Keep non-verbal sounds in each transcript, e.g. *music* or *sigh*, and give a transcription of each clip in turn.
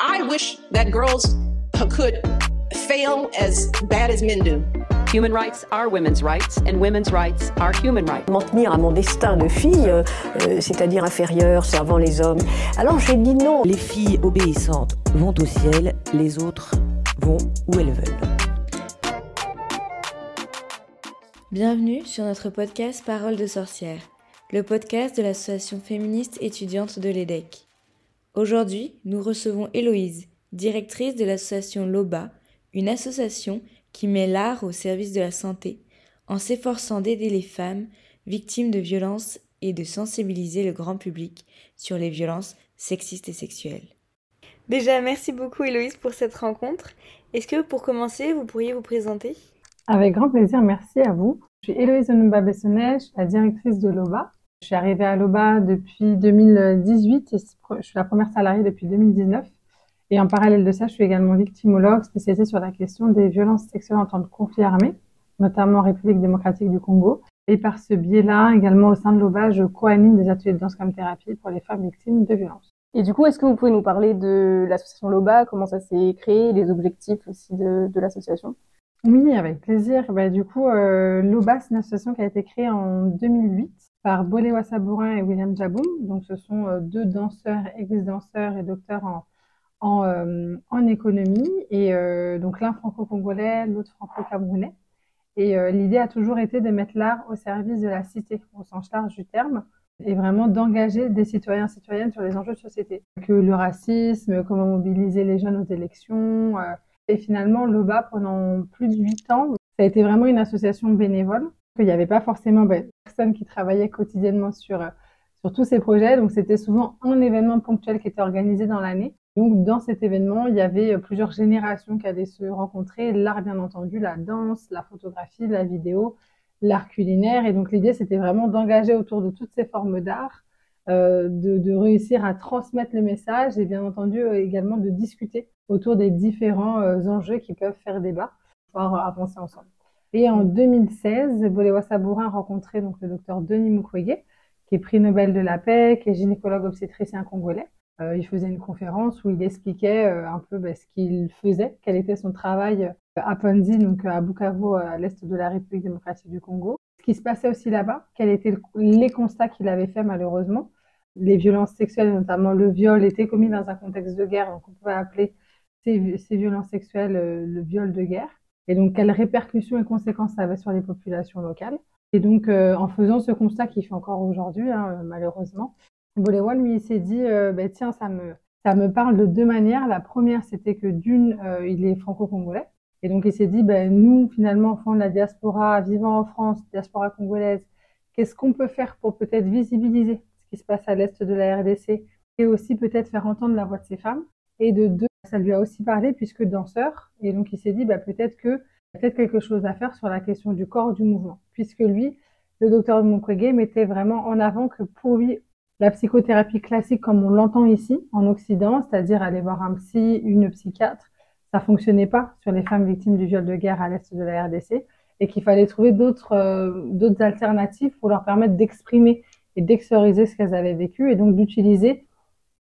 I wish that girls could fail as bad as men do. Human rights are women's rights, and women's rights are human rights. M'en tenir à mon destin de fille, euh, c'est-à-dire inférieure, servant les hommes. Alors j'ai dit non. Les filles obéissantes vont au ciel, les autres vont où elles veulent. Bienvenue sur notre podcast Parole de sorcière, le podcast de l'association féministe étudiante de l'EDEC. Aujourd'hui, nous recevons Héloïse, directrice de l'association LOBA, une association qui met l'art au service de la santé, en s'efforçant d'aider les femmes victimes de violences et de sensibiliser le grand public sur les violences sexistes et sexuelles. Déjà, merci beaucoup Héloïse pour cette rencontre. Est-ce que pour commencer, vous pourriez vous présenter? Avec grand plaisir, merci à vous. Je suis Héloïse Onumba Bessonnet, je suis la directrice de l'OBA. Je suis arrivée à l'OBA depuis 2018 et je suis la première salariée depuis 2019. Et en parallèle de ça, je suis également victimologue spécialisée sur la question des violences sexuelles en temps de conflit armé, notamment en République démocratique du Congo. Et par ce biais-là, également au sein de l'OBA, je co-anime des ateliers de danse comme thérapie pour les femmes victimes de violences. Et du coup, est-ce que vous pouvez nous parler de l'association LOBA, comment ça s'est créé, les objectifs aussi de, de l'association? Oui, avec plaisir. Bah, du coup, euh, l'OBA, c'est une association qui a été créée en 2008 par Bolewa Sabourin et William Jaboum. Donc, ce sont euh, deux danseurs, ex-danseurs et docteurs en, en, euh, en économie. Et euh, donc, l'un franco-congolais, l'autre franco-camerounais. Et euh, l'idée a toujours été de mettre l'art au service de la cité, au sens large du terme, et vraiment d'engager des citoyens citoyennes sur les enjeux de société. Que le racisme, comment mobiliser les jeunes aux élections. euh, et finalement, l'OBA, pendant plus de huit ans, ça a été vraiment une association bénévole. Il n'y avait pas forcément ben, personne qui travaillait quotidiennement sur, euh, sur tous ces projets. Donc, c'était souvent un événement ponctuel qui était organisé dans l'année. Donc, dans cet événement, il y avait euh, plusieurs générations qui allaient se rencontrer. L'art, bien entendu, la danse, la photographie, la vidéo, l'art culinaire. Et donc, l'idée, c'était vraiment d'engager autour de toutes ces formes d'art, euh, de, réussir à transmettre le message et bien entendu également de discuter autour des différents enjeux qui peuvent faire débat, euh, avancer ensemble. Et en 2016, Bolewa Sabourin a rencontré donc le docteur Denis Mukwege, qui est prix Nobel de la paix, qui est gynécologue obstétricien congolais. Euh, il faisait une conférence où il expliquait euh, un peu ben, ce qu'il faisait, quel était son travail euh, à Panzi, donc à Bukavu, à l'est de la République démocratique du Congo. Ce qui se passait aussi là-bas, quels étaient le- les constats qu'il avait fait malheureusement. Les violences sexuelles, notamment le viol, étaient commis dans un contexte de guerre, donc on pouvait appeler ces, ces violences sexuelles euh, le viol de guerre. Et donc, quelles répercussions et conséquences ça avait sur les populations locales. Et donc, euh, en faisant ce constat qu'il fait encore aujourd'hui, hein, malheureusement, Bolewa, lui, il s'est dit, euh, ben, tiens, ça me, ça me parle de deux manières. La première, c'était que d'une, euh, il est franco-congolais. Et donc, il s'est dit, ben, nous, finalement, enfants de la diaspora, vivant en France, diaspora congolaise, qu'est-ce qu'on peut faire pour peut-être visibiliser ce qui se passe à l'est de la RDC et aussi peut-être faire entendre la voix de ces femmes? Et de deux, ça lui a aussi parlé puisque danseur. Et donc, il s'est dit, bah, peut-être que, peut-être quelque chose à faire sur la question du corps, du mouvement. Puisque lui, le docteur Mukwege mettait vraiment en avant que pour lui, la psychothérapie classique comme on l'entend ici, en Occident, c'est-à-dire aller voir un psy, une psychiatre, ça fonctionnait pas sur les femmes victimes du viol de guerre à l'est de la RDC et qu'il fallait trouver d'autres euh, d'autres alternatives pour leur permettre d'exprimer et d'extérioriser ce qu'elles avaient vécu et donc d'utiliser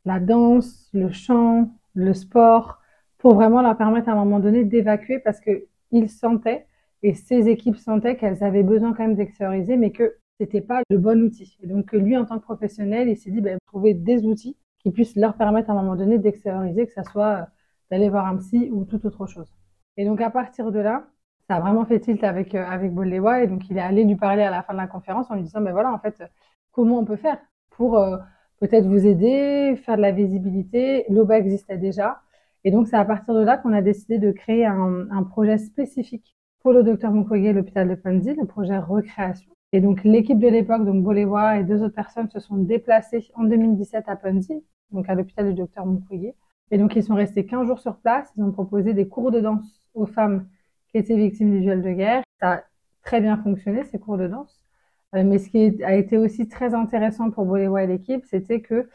la danse, le chant, le sport pour vraiment leur permettre à un moment donné d'évacuer parce que ils sentaient et ces équipes sentaient qu'elles avaient besoin quand même d'extérioriser mais que c'était pas le bon outil. Et donc lui en tant que professionnel, il s'est dit ben, trouver des outils qui puissent leur permettre à un moment donné d'extérioriser que ça soit euh, d'aller voir un psy ou toute autre chose. Et donc à partir de là, ça a vraiment fait tilt avec euh, avec et donc il est allé lui parler à la fin de la conférence en lui disant mais voilà en fait comment on peut faire pour euh, peut-être vous aider, faire de la visibilité. L'OBA existait déjà et donc c'est à partir de là qu'on a décidé de créer un, projet spécifique pour le docteur Mukwege et l'hôpital de Panzi, le projet Recréation. Et donc l'équipe de l'époque, donc Bolewa et deux autres personnes se sont déplacées en 2017 à Panzi, donc à l'hôpital du docteur Mukwege. Et donc ils sont restés 15 jours sur place, ils ont proposé des cours de danse aux femmes qui étaient victimes du viol de guerre. Ça a très bien fonctionné, ces cours de danse. Euh, mais ce qui a été aussi très intéressant pour Bolewa et l'équipe, c'était que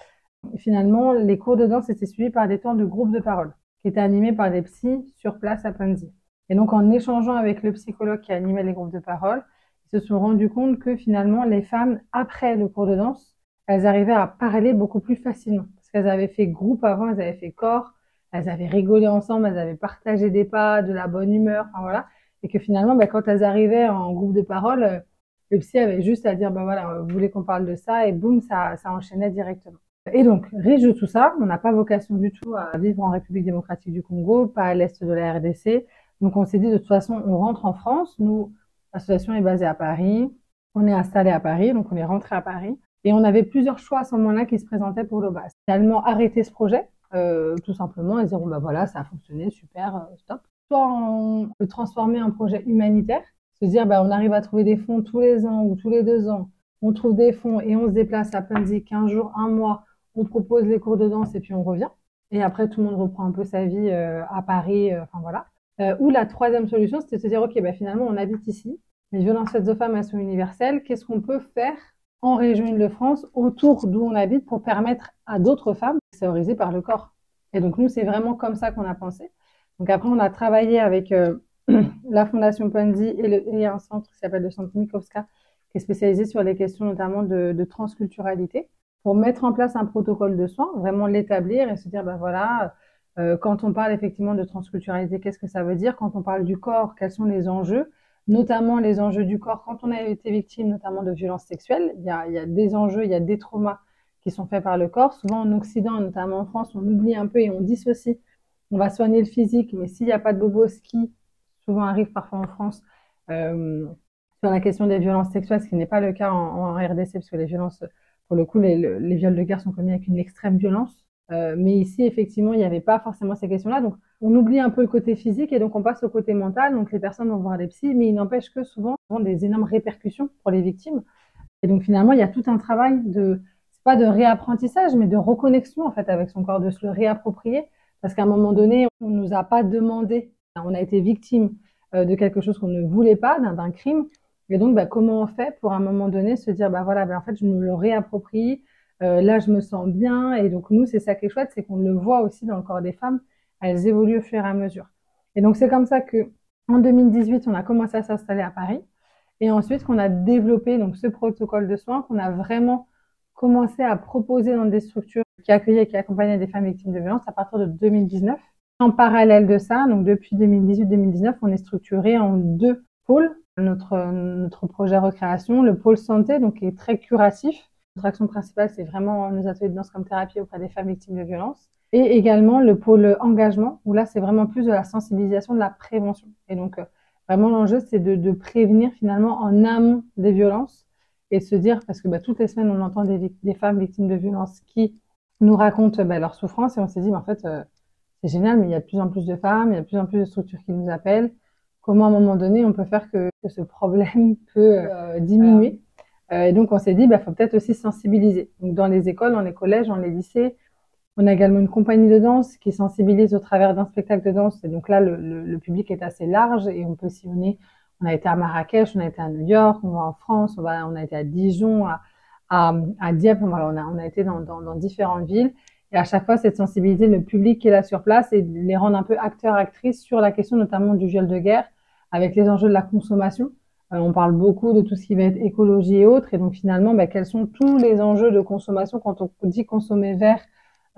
finalement, les cours de danse étaient suivis par des temps de groupe de parole qui étaient animés par des psys sur place à Panzi. Et donc, en échangeant avec le psychologue qui animait les groupes de parole, ils se sont rendus compte que finalement, les femmes, après le cours de danse, elles arrivaient à parler beaucoup plus facilement. parce qu'elles avaient fait groupe avant, elles avaient fait corps, elles avaient rigolé ensemble, elles avaient partagé des pas, de la bonne humeur, enfin voilà, et que finalement, bah, quand elles arrivaient en groupe de parole, euh, le psy avait juste à dire, bah voilà, vous voulez qu'on parle de ça, et boum, ça, ça enchaînait directement. Et donc, riche de tout ça, on n'a pas vocation du tout à vivre en République démocratique du Congo, pas à l'est de la RDC. Donc, on s'est dit, de toute façon, on rentre en France. Nous, l'association est basée à Paris. On est installé à Paris, donc on est rentré à Paris. Et on avait plusieurs choix à ce moment-là qui se présentaient pour l'OBAS. Finalement, arrêter ce projet, euh, tout simplement, et dire, bah voilà, ça a fonctionné, super, euh, stop. Soit on le transformer en projet humanitaire, se dire, bah, on arrive à trouver des fonds tous les ans ou tous les deux ans. On trouve des fonds et on se déplace à Punzi 15 jours, un mois on propose les cours de danse et puis on revient. Et après, tout le monde reprend un peu sa vie euh, à Paris, euh, enfin voilà. Euh, ou la troisième solution, c'était de se dire, OK, bah, finalement, on habite ici. Les violences faites aux femmes, elles sont universelles. Qu'est-ce qu'on peut faire en région Île-de-France, autour d'où on habite, pour permettre à d'autres femmes de théoriser par le corps? Et donc, nous, c'est vraiment comme ça qu'on a pensé. Donc après, on a travaillé avec *clears throat* la Fondation Ponzi et, le, un centre qui s'appelle le Centre Mikowska, qui est spécialisé sur les questions notamment de, transculturalité pour mettre en place un protocole de soins, vraiment l'établir et se dire, ben voilà, euh, quand on parle effectivement de transculturalité, qu'est-ce que ça veut dire? Quand on parle du corps, quels sont les enjeux? Notamment les enjeux du corps quand on a été victime notamment de violences sexuelles. Il y a, des enjeux, il y a des traumas qui sont faits par le corps. Souvent en Occident, notamment en France, on oublie un peu et on dissocie. On va soigner le physique, mais s'il n'y a pas de bobo, qui souvent arrive parfois en France, euh, sur la question des violences sexuelles, ce qui n'est pas le cas en, RDC, parce que les violences pour le coup, les, viols de guerre sont commis avec une extrême violence. Euh, mais ici, effectivement, il n'y avait pas forcément ces questions-là. Donc, on oublie un peu le côté physique et donc on passe au côté mental. Donc, les personnes vont voir des psys, mais il n'empêche que souvent, ont des énormes répercussions pour les victimes. Et donc, finalement, il y a tout un travail de, c'est pas de réapprentissage, mais de reconnexion, en fait, avec son corps, de se le réapproprier. Parce qu'à un moment donné, on nous a pas demandé, on a été victime euh, de quelque chose qu'on ne voulait pas, d'un crime. Et donc, bah, comment on fait pour à un moment donné se dire, bah voilà, bah, en fait, je me le réapproprie, euh, là, je me sens bien. Et donc, nous, c'est ça qui est chouette, c'est qu'on le voit aussi dans le corps des femmes, elles évoluent au fur et à mesure. Et donc, c'est comme ça que en 2018, on a commencé à s'installer à Paris. Et ensuite, qu'on a développé donc ce protocole de soins, qu'on a vraiment commencé à proposer dans des structures qui accueillaient et qui accompagnaient des femmes victimes de violences à partir de 2019. En parallèle de ça, donc depuis 2018-2019, on est structuré en deux pôles notre, notre projet recréation, le pôle santé, donc qui est très curatif. Notre action principale, c'est vraiment nos ateliers de danse comme thérapie auprès des femmes victimes de violences. Et également le pôle engagement, où là, c'est vraiment plus de la sensibilisation, de la prévention. Et donc, euh, vraiment, l'enjeu, c'est de, de, prévenir finalement en amont des violences et se dire, parce que bah, toutes les semaines, on entend des, femmes victimes de violences qui nous racontent bah, leur souffrance et on s'est dit, bah, en fait, euh, c'est génial, mais il y a de plus en plus de femmes, il y a de plus en plus de structures qui nous appellent comment à un moment donné on peut faire que, que ce problème *laughs* peut euh, diminuer? Euh, et donc on s'est dit, il bah, faut peut-être aussi sensibiliser. Donc dans les écoles, dans les collèges, dans les lycées, on a également une compagnie de danse qui sensibilise au travers d'un spectacle de danse. Et donc là, le, le, le, public est assez large et on peut sillonner. On a été à Marrakech, on a été à New York, on va en France, on, va, on a été à Dijon, à, à, à Dieppe. Voilà, on, a, on a été dans, dans, dans différentes villes. Et à chaque fois, c'est de sensibiliser le public qui est là sur place et les rendre un peu acteurs, actrices sur la question notamment du viol de guerre avec les enjeux de la consommation. Euh, on parle beaucoup de tout ce qui va être écologie et autres, et donc finalement, bah, quels sont tous les enjeux de consommation quand on dit consommer vert,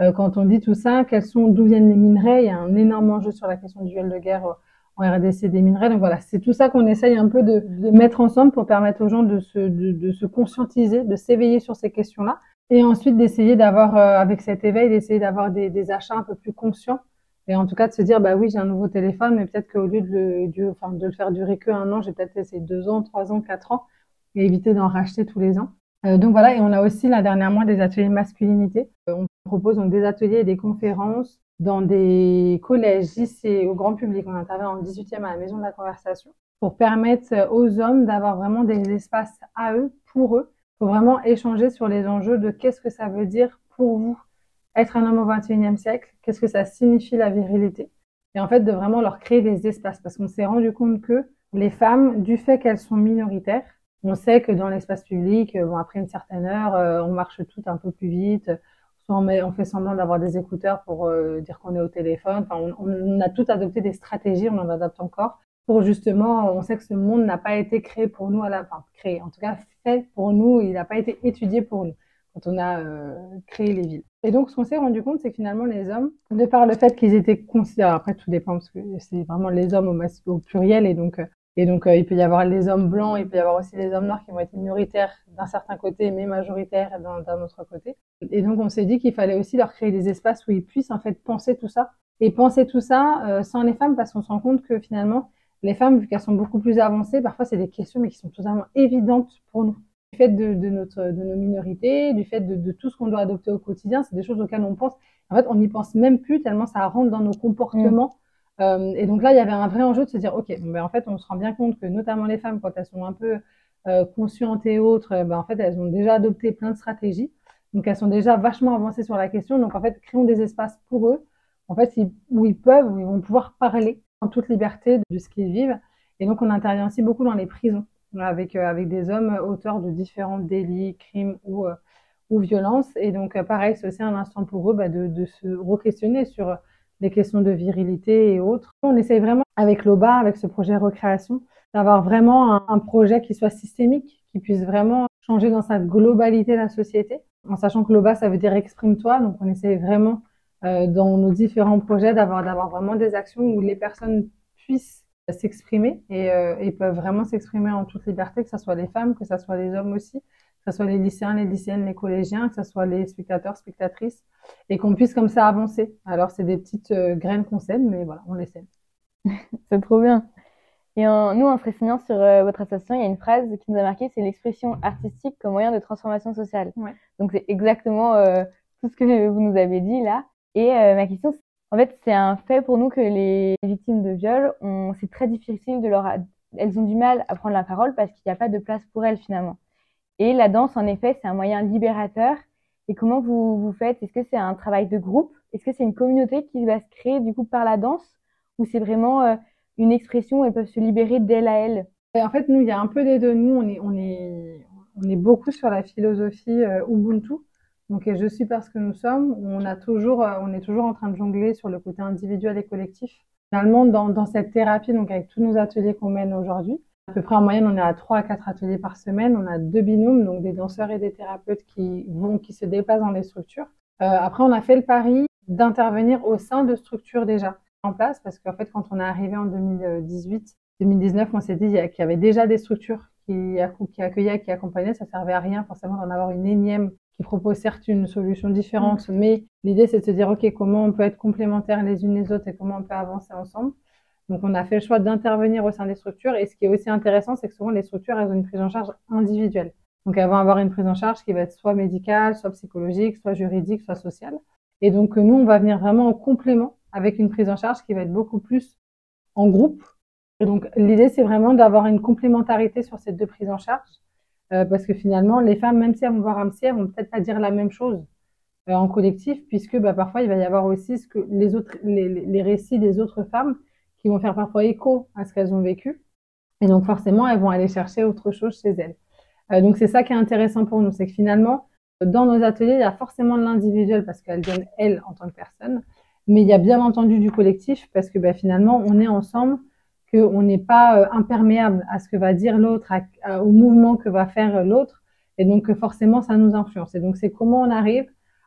euh, quand on dit tout ça, quels sont, d'où viennent les minerais? Il y a un énorme enjeu sur la question du duel de guerre euh, en RDC des minerais. Donc voilà, c'est tout ça qu'on essaye un peu de, de, mettre ensemble pour permettre aux gens de se, de, de se conscientiser, de s'éveiller sur ces questions-là, et ensuite d'essayer d'avoir, euh, avec cet éveil, d'essayer d'avoir des, des achats un peu plus conscients et en tout cas, de se dire, bah oui, j'ai un nouveau téléphone, mais peut-être qu'au lieu de le, de, enfin, de le faire durer que un an, j'ai peut-être essayé deux ans, trois ans, quatre ans, et éviter d'en racheter tous les ans. Euh, donc voilà, et on a aussi là dernièrement des ateliers masculinité. Euh, on propose donc des ateliers et des conférences dans des collèges, lycées, au grand public. On intervient en 18e à la Maison de la Conversation pour permettre aux hommes d'avoir vraiment des espaces à eux, pour eux, pour vraiment échanger sur les enjeux de qu'est-ce que ça veut dire pour vous être un homme au XXIe siècle, qu'est-ce que ça signifie la virilité Et en fait, de vraiment leur créer des espaces, parce qu'on s'est rendu compte que les femmes, du fait qu'elles sont minoritaires, on sait que dans l'espace public, euh, bon, après une certaine heure, euh, on marche toutes un peu plus vite, on, fait semblant d'avoir des écouteurs pour euh, dire qu'on est au téléphone. Enfin, on, a tout adopté des stratégies, on en adapte encore pour justement, on sait que ce monde n'a pas été créé pour nous à la, enfin créé, en tout cas fait pour nous, il n'a pas été étudié pour nous quand on a euh, créé les villes. Et donc, ce qu'on s'est rendu compte, c'est que finalement, les hommes, de par le fait qu'ils étaient considérés, après tout dépend, parce que c'est vraiment les hommes au, pluriel, et donc, et donc il peut y avoir les hommes blancs, il peut y avoir aussi les hommes noirs qui vont être minoritaires d'un certain côté, mais majoritaires d'un autre côté. Et donc, on s'est dit qu'il fallait aussi leur créer des espaces où ils puissent en fait penser tout ça, et penser tout ça euh, sans les femmes, parce qu'on se rend compte que finalement, les femmes, vu qu'elles sont beaucoup plus avancées, parfois c'est des questions mais qui sont totalement évidentes pour nous du fait de, de, notre, de nos minorités, du fait de, de tout ce qu'on doit adopter au quotidien, c'est des choses auxquelles on pense. En fait, on n'y pense même plus tellement ça rentre dans nos comportements. Euh, et donc là, il y avait un vrai enjeu de se dire, ok, ben, en fait, on se rend bien compte que notamment les femmes, quand elles sont un peu euh, conscientes et autres, ben, en fait, elles ont déjà adopté plein de stratégies. Donc elles sont déjà vachement avancées sur la question. Donc en fait, créons des espaces pour eux, en fait, où ils peuvent, où ils vont pouvoir parler en toute liberté de ce qu'ils vivent. Et donc on intervient aussi beaucoup dans les prisons avec, euh, avec des hommes auteurs de différents délits, crimes ou, euh, ou violences. Et donc, euh, pareil, c'est aussi un instant pour eux bah, de, de se re-questionner sur les questions de virilité et autres. On essaye vraiment, avec l'OBA, avec ce projet recréation, d'avoir vraiment un, un, projet qui soit systémique, qui puisse vraiment changer dans sa globalité la société, en sachant que l'OBA, ça veut dire exprime-toi. Donc, on essaye vraiment, dans nos différents projets, d'avoir d'avoir vraiment des actions où les personnes puissent s'exprimer et, euh, et, peuvent vraiment s'exprimer en toute liberté, que ce soit les femmes, que ce soit les hommes aussi, que ce soit les lycéens, les lycéennes, les collégiens, que ce soit les spectateurs, spectatrices, et qu'on puisse comme ça avancer. Alors c'est des petites euh, graines qu'on sème, mais voilà, on les sème. *laughs* c'est trop bien. Et en, nous, en se renseignant sur euh, votre association, il y a une phrase qui nous a marqué, c'est l'expression artistique comme moyen de transformation sociale. Ouais. Donc c'est exactement euh, tout ce que vous nous avez dit là. Et ma question, en fait, c'est un fait pour nous que les victimes de viol, c'est très difficile de leur, elles ont du mal à prendre la parole parce qu'il n'y a pas de place pour elles finalement. Et la danse, en effet, c'est un moyen libérateur. Et comment vous vous faites? Est-ce que c'est un travail de groupe? Est-ce que c'est une communauté qui va se créer du coup par la danse? Ou c'est vraiment euh, une expression où elles peuvent se libérer d'elles à elles? En fait, nous, il y a un peu des deux. Nous, on est, on est, on est beaucoup sur la philosophie euh, Ubuntu. Donc, je suis parce que nous sommes, on, a toujours, euh, on est toujours en train de jongler sur le côté individuel et collectif. Finalement, dans, dans cette thérapie, donc avec tous nos ateliers qu'on mène aujourd'hui, à peu près en moyenne, on est à 3 à 4 ateliers par semaine. On a deux binômes, donc des danseurs et des thérapeutes qui vont, qui se déplacent dans les structures. Euh, après, on a fait le pari d'intervenir au sein de structures déjà en place, parce qu'en fait, quand on est arrivé en 2018, 2019, on s'est dit qu'il y avait déjà des structures qui, qui accueillaient, qui accompagnaient. Ça servait à rien forcément d'en avoir une énième qui propose certes une solution différente, mm. mais l'idée c'est de se dire ok comment on peut être complémentaires les unes les autres et comment on peut avancer ensemble. Donc on a fait le choix d'intervenir au sein des structures et ce qui est aussi intéressant c'est que souvent les structures elles ont une prise en charge individuelle. Donc elles vont avoir une prise en charge qui va être soit médicale, soit psychologique, soit juridique, soit sociale. Et donc nous on va venir vraiment en complément avec une prise en charge qui va être beaucoup plus en groupe. Et donc l'idée c'est vraiment d'avoir une complémentarité sur ces deux prises en charge euh, parce que finalement, les femmes, même si elles vont voir un psy, elles vont peut-être pas dire la même chose euh, en collectif, puisque bah, parfois il va y avoir aussi ce que les autres, les, les, récits des autres femmes qui vont faire parfois écho à ce qu'elles ont vécu, et donc forcément elles vont aller chercher autre chose chez elles. Euh, donc c'est ça qui est intéressant pour nous, c'est que finalement dans nos ateliers il y a forcément de l'individuel parce qu'elles viennent elles en tant que personne, mais il y a bien entendu du collectif parce que bah, finalement on est ensemble qu'on n'est pas euh, imperméable à ce que va dire l'autre, au mouvement que va faire l'autre, et donc forcément ça nous influence. Et donc c'est comment on arrive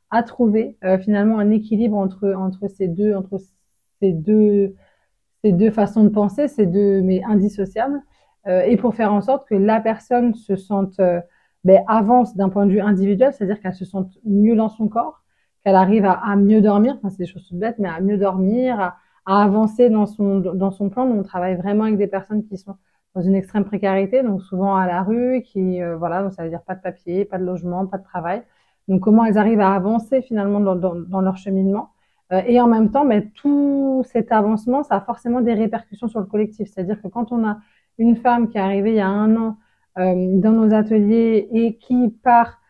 à trouver euh, finalement un équilibre entre entre ces deux entre ces deux ces deux façons de penser, ces deux mais indissociables, euh, et pour faire en sorte que la personne se sente ben, avance d'un point de vue individuel, c'est-à-dire qu'elle se sente mieux dans son corps, qu'elle arrive à, à, mieux dormir, enfin c'est des choses bêtes, mais à mieux dormir, à, à avancer dans son, dans son plan. Donc, on travaille vraiment avec des personnes qui sont dans une extrême précarité, donc souvent à la rue, qui, euh, voilà, donc ça veut dire pas de papier, pas de logement, pas de travail. Donc, comment elles arrivent à avancer finalement dans, dans, dans leur cheminement. Euh, et en même temps, ben, tout cet avancement, ça a forcément des répercussions sur le collectif. C'est-à-dire que quand on a une femme qui est arrivée il y a un an euh, dans nos ateliers et qui, par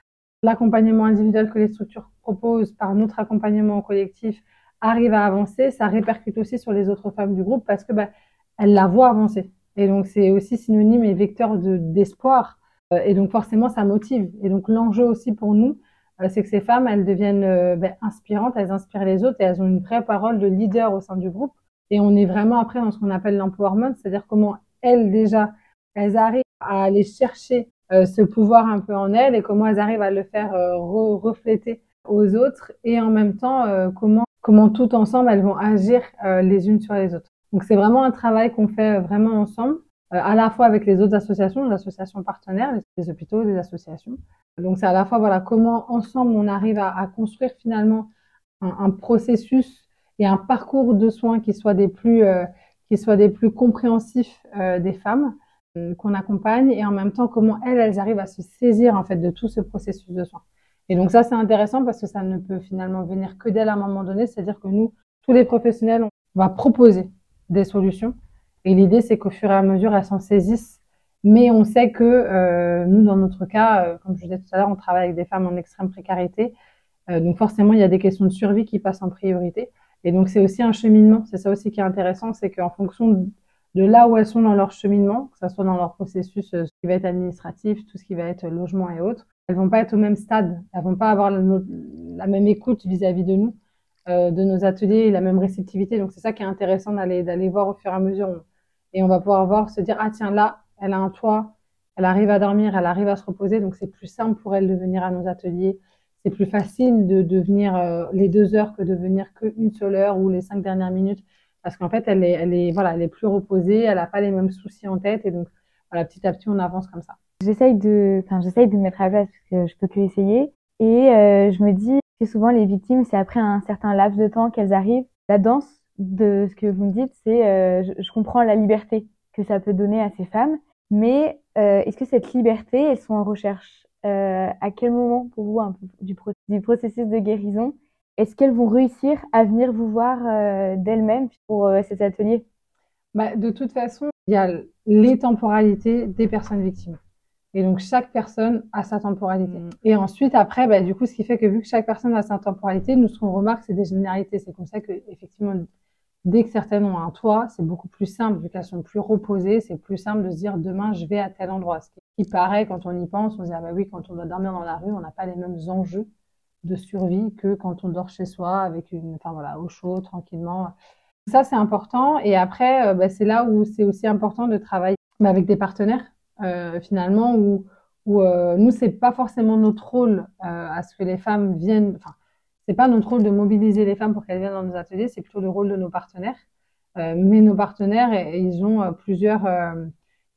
l'accompagnement individuel que les structures proposent, par notre accompagnement collectif, arrive à avancer, ça répercute aussi sur les autres femmes du groupe parce que bah, elles la voient avancer. Et donc c'est aussi synonyme et vecteur de d'espoir. Euh, et donc forcément ça motive. Et donc l'enjeu aussi pour nous, euh, c'est que ces femmes, elles deviennent euh, bah, inspirantes, elles inspirent les autres et elles ont une vraie parole de leader au sein du groupe. Et on est vraiment après dans ce qu'on appelle l'empowerment, c'est-à-dire comment elles déjà, elles arrivent à aller chercher ce pouvoir un peu en elles et comment elles arrivent à le faire refléter aux autres et en même temps comment comment tout ensemble elles vont agir les unes sur les autres. Donc c'est vraiment un travail qu'on fait vraiment ensemble, à la fois avec les autres associations, les associations partenaires, les hôpitaux, les associations. Donc c'est à la fois voilà comment ensemble on arrive à, à construire finalement un, un, processus et un parcours de soins qui soit des plus qui soit des plus compréhensifs des femmes euh, qu'on accompagne et en même temps comment elles, elles arrivent à se saisir en fait de tout ce processus de soins. Et donc ça c'est intéressant parce que ça ne peut finalement venir que d'elles à un moment donné, c'est-à-dire que nous, tous les professionnels, on va proposer des solutions et l'idée c'est qu'au fur et à mesure elles s'en saisissent. Mais on sait que euh, nous, dans notre cas, euh, comme je disais tout à l'heure, on travaille avec des femmes en extrême précarité. Euh, donc forcément, il y a des questions de survie qui passent en priorité. Et donc c'est aussi un cheminement. C'est ça aussi qui est intéressant, c'est qu'en fonction de là où elles sont dans leur cheminement, que ce soit dans leur processus, ce qui va être administratif, tout ce qui va être logement et autres, elles vont pas être au même stade, elles vont pas avoir la, même écoute vis-à-vis de nous, euh, de nos ateliers, la même réceptivité. Donc c'est ça qui est intéressant d'aller voir au fur et à mesure, et on va pouvoir voir, se dire ah tiens là, elle a un toit, elle arrive à dormir, elle arrive à se reposer, donc c'est plus simple pour elle de venir à nos ateliers. C'est plus facile de, de venir euh, les deux heures que de venir qu'une seule heure ou les cinq dernières minutes. Parce qu'en fait, elle est, voilà, elle est plus reposée, elle n'a pas les mêmes soucis en tête, et donc, voilà, petit à petit, on avance comme ça. J'essaye de, enfin, j'essaye de me mettre à la place parce que je peux que essayer, et euh, je me dis que souvent les victimes, c'est après un certain laps de temps qu'elles arrivent. La danse, de ce que vous me dites, c'est, euh, je, comprends la liberté que ça peut donner à ces femmes, mais euh, est-ce que cette liberté, elles sont en recherche? À quel moment, pour vous, un peu, du, processus de guérison est-ce qu'elles vont réussir à venir vous voir euh, d'elles-mêmes pour euh, ces ateliers bah, De toute façon, il y a les temporalités des personnes victimes. Et donc, chaque personne a sa temporalité. Mm. Et ensuite, après, bah, du coup, ce qui fait que vu que chaque personne a sa temporalité, nous, ce qu'on remarque, c'est des généralités. C'est comme ça que, effectivement, dès que certaines ont un toit, c'est beaucoup plus simple, vu qu'elles sont plus reposées, c'est plus simple de se dire demain, je vais à tel endroit. Ce qui paraît, quand on y pense, on se dit, ah bah oui, quand on doit dormir dans la rue, on n'a pas les mêmes enjeux de survie que quand on dort chez soi avec une, enfin voilà, au chaud, tranquillement. Ça, c'est important. Et après, euh, bah, c'est là où c'est aussi important de travailler avec des partenaires, finalement, où, où euh, nous, c'est pas forcément notre rôle euh, à ce que les femmes viennent, enfin, c'est pas notre rôle de mobiliser les femmes pour qu'elles viennent dans nos ateliers, c'est plutôt le rôle de nos partenaires. mais nos partenaires, ils ont plusieurs,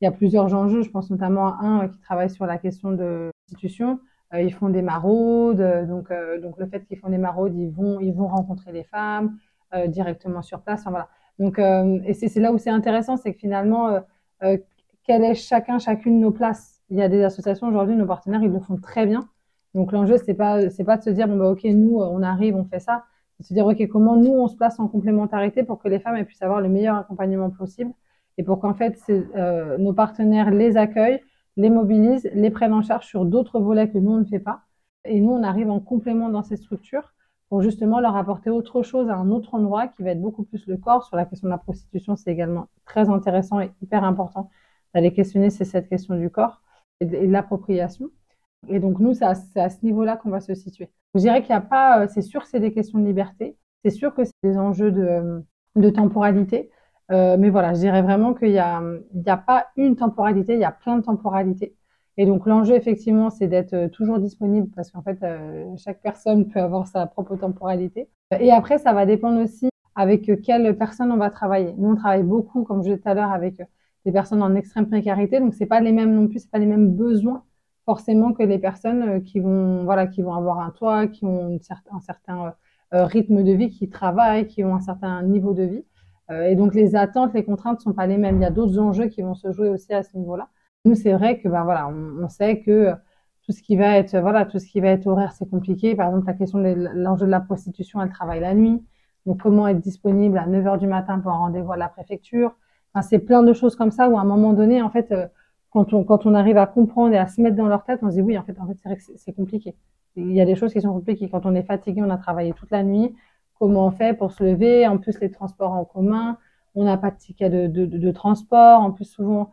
il y a plusieurs enjeux. Je pense notamment à un qui travaille sur la question de l'institution. Euh, ils font des maraudes, euh, donc, euh, donc le fait qu'ils font des maraudes, ils vont, ils vont rencontrer les femmes directement sur place. Voilà. Donc, et c'est là où c'est intéressant, c'est que finalement, quelle est chacun, chacune nos places. Il y a des associations aujourd'hui, nos partenaires, ils le font très bien. Donc l'enjeu, c'est pas, c'est pas de se dire bon bah ok, nous, on arrive, on fait ça. C'est de se dire ok, comment nous, on se place en complémentarité pour que les femmes puissent avoir le meilleur accompagnement possible et pour qu'en fait, euh, nos partenaires les accueillent, les mobilisent, les prennent en charge sur d'autres volets que nous, on ne fait pas. Et nous, on arrive en complément dans ces structures pour justement leur apporter autre chose à un autre endroit qui va être beaucoup plus le corps. Sur la question de la prostitution, c'est également très intéressant et hyper important d'aller questionner c'est cette question du corps et de, l'appropriation. Et donc, nous, c'est à, ce niveau-là qu'on va se situer. Je dirais qu'il n'y a pas, euh, c'est sûr que c'est des questions de liberté, c'est sûr que c'est des enjeux de, de temporalité, euh, mais voilà, je dirais vraiment qu'il n'y a, pas une temporalité, il y a plein de temporalités. Et donc l'enjeu effectivement, c'est d'être euh, toujours disponible parce qu'en fait, euh, chaque personne peut avoir sa propre temporalité. Et après, ça va dépendre aussi avec quelle personne on va travailler. Nous, on travaille beaucoup, comme je disais tout à l'heure, avec des personnes en extrême précarité, donc c'est pas les mêmes non plus, c'est pas les mêmes besoins forcément que les personnes qui vont, voilà, qui vont avoir un toit, qui ont une certain, un certain rythme de vie, qui travaillent, qui ont un certain niveau de vie. Euh, et donc les attentes, les contraintes sont pas les mêmes. Il y a d'autres enjeux qui vont se jouer aussi à ce niveau-là. Nous, c'est vrai que ben voilà, on, on, sait que tout ce qui va être voilà, tout ce qui va être horaire, c'est compliqué. Par exemple, la question de l'enjeu de la prostitution, elle travaille la nuit. Donc comment être disponible à 9 heures du matin pour un rendez-vous à la préfecture? Enfin, c'est plein de choses comme ça où à un moment donné, en fait, euh, quand on, quand on arrive à comprendre et à se mettre dans leur tête, on se dit oui, en fait, en fait, c'est vrai que c'est compliqué. Il y a des choses qui sont compliquées. Quand on est fatigué, on a travaillé toute la nuit comment on fait pour se lever? En plus, les transports en commun, on n'a pas de ticket de, de, de, transport. En plus, souvent,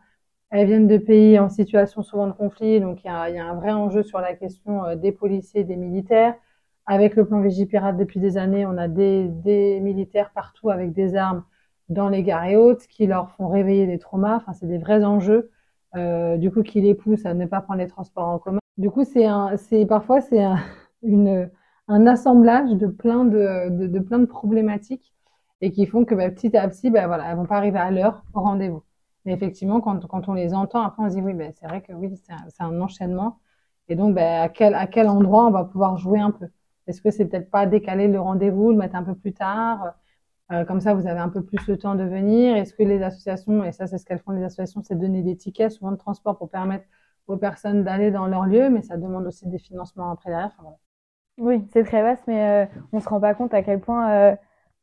elles viennent de pays en situation souvent de conflit, donc il y a, y a, un vrai enjeu sur la question euh, des policiers, des militaires. Avec le plan Vigipirate depuis des années, on a des, des, militaires partout avec des armes dans les gares et autres qui leur font réveiller des traumas. Enfin, c'est des vrais enjeux, euh, du coup, qui les poussent à ne pas prendre les transports en commun. Du coup, c'est un, c'est parfois c'est un, *laughs* une un assemblage de plein de, de, plein de problématiques et qui font que bah, petit à petit, bah, voilà, elles vont pas arriver à l'heure au rendez-vous. Mais effectivement, quand, quand on les entend, après on se dit oui, bah, c'est vrai que oui, c'est un, un, enchaînement. Et donc, bah, à quel à quel endroit on va pouvoir jouer un peu? Est-ce que c'est peut-être pas décaler le rendez-vous, le mettre un peu plus tard? Euh, Comme ça, vous avez un peu plus le temps de venir. Est-ce que les associations, et ça c'est ce qu'elles font les associations, c'est donner des tickets souvent de transport pour permettre aux personnes d'aller dans leur lieu, mais ça demande aussi des financements après derrière. Enfin, voilà. Oui, c'est très vaste, mais euh, on se rend pas compte à quel point euh,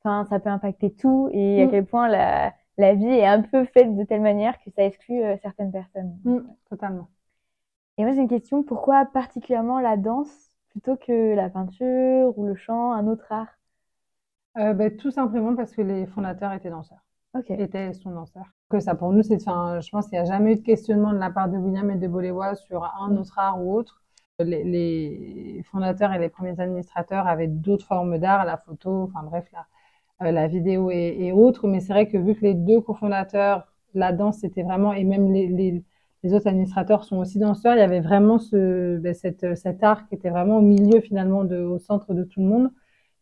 ça peut impacter tout et à Mm. quel point la, la vie est un peu faite de telle manière que ça exclut euh, certaines personnes. Mm, totalement. Et moi, j'ai une question. Pourquoi particulièrement la danse plutôt que la peinture ou le chant, un autre art? Euh, ben, tout simplement parce que les fondateurs étaient danseurs, Ok. étaient et sont danseurs. Que ça pour nous, c'est, enfin, je pense qu'il n'y a jamais eu de questionnement de la part de William et de Boléwa sur un autre art ou autre. Les, les fondateurs et les premiers administrateurs avaient d'autres formes d'art, la photo, enfin bref, la, euh, la vidéo et, et autres. Mais c'est vrai que vu que les deux cofondateurs, la danse, c'était vraiment, et même les, les, les autres administrateurs sont aussi danseurs, il y avait vraiment ce, ben, cette, cet art qui était vraiment au milieu finalement, de, au centre de tout le monde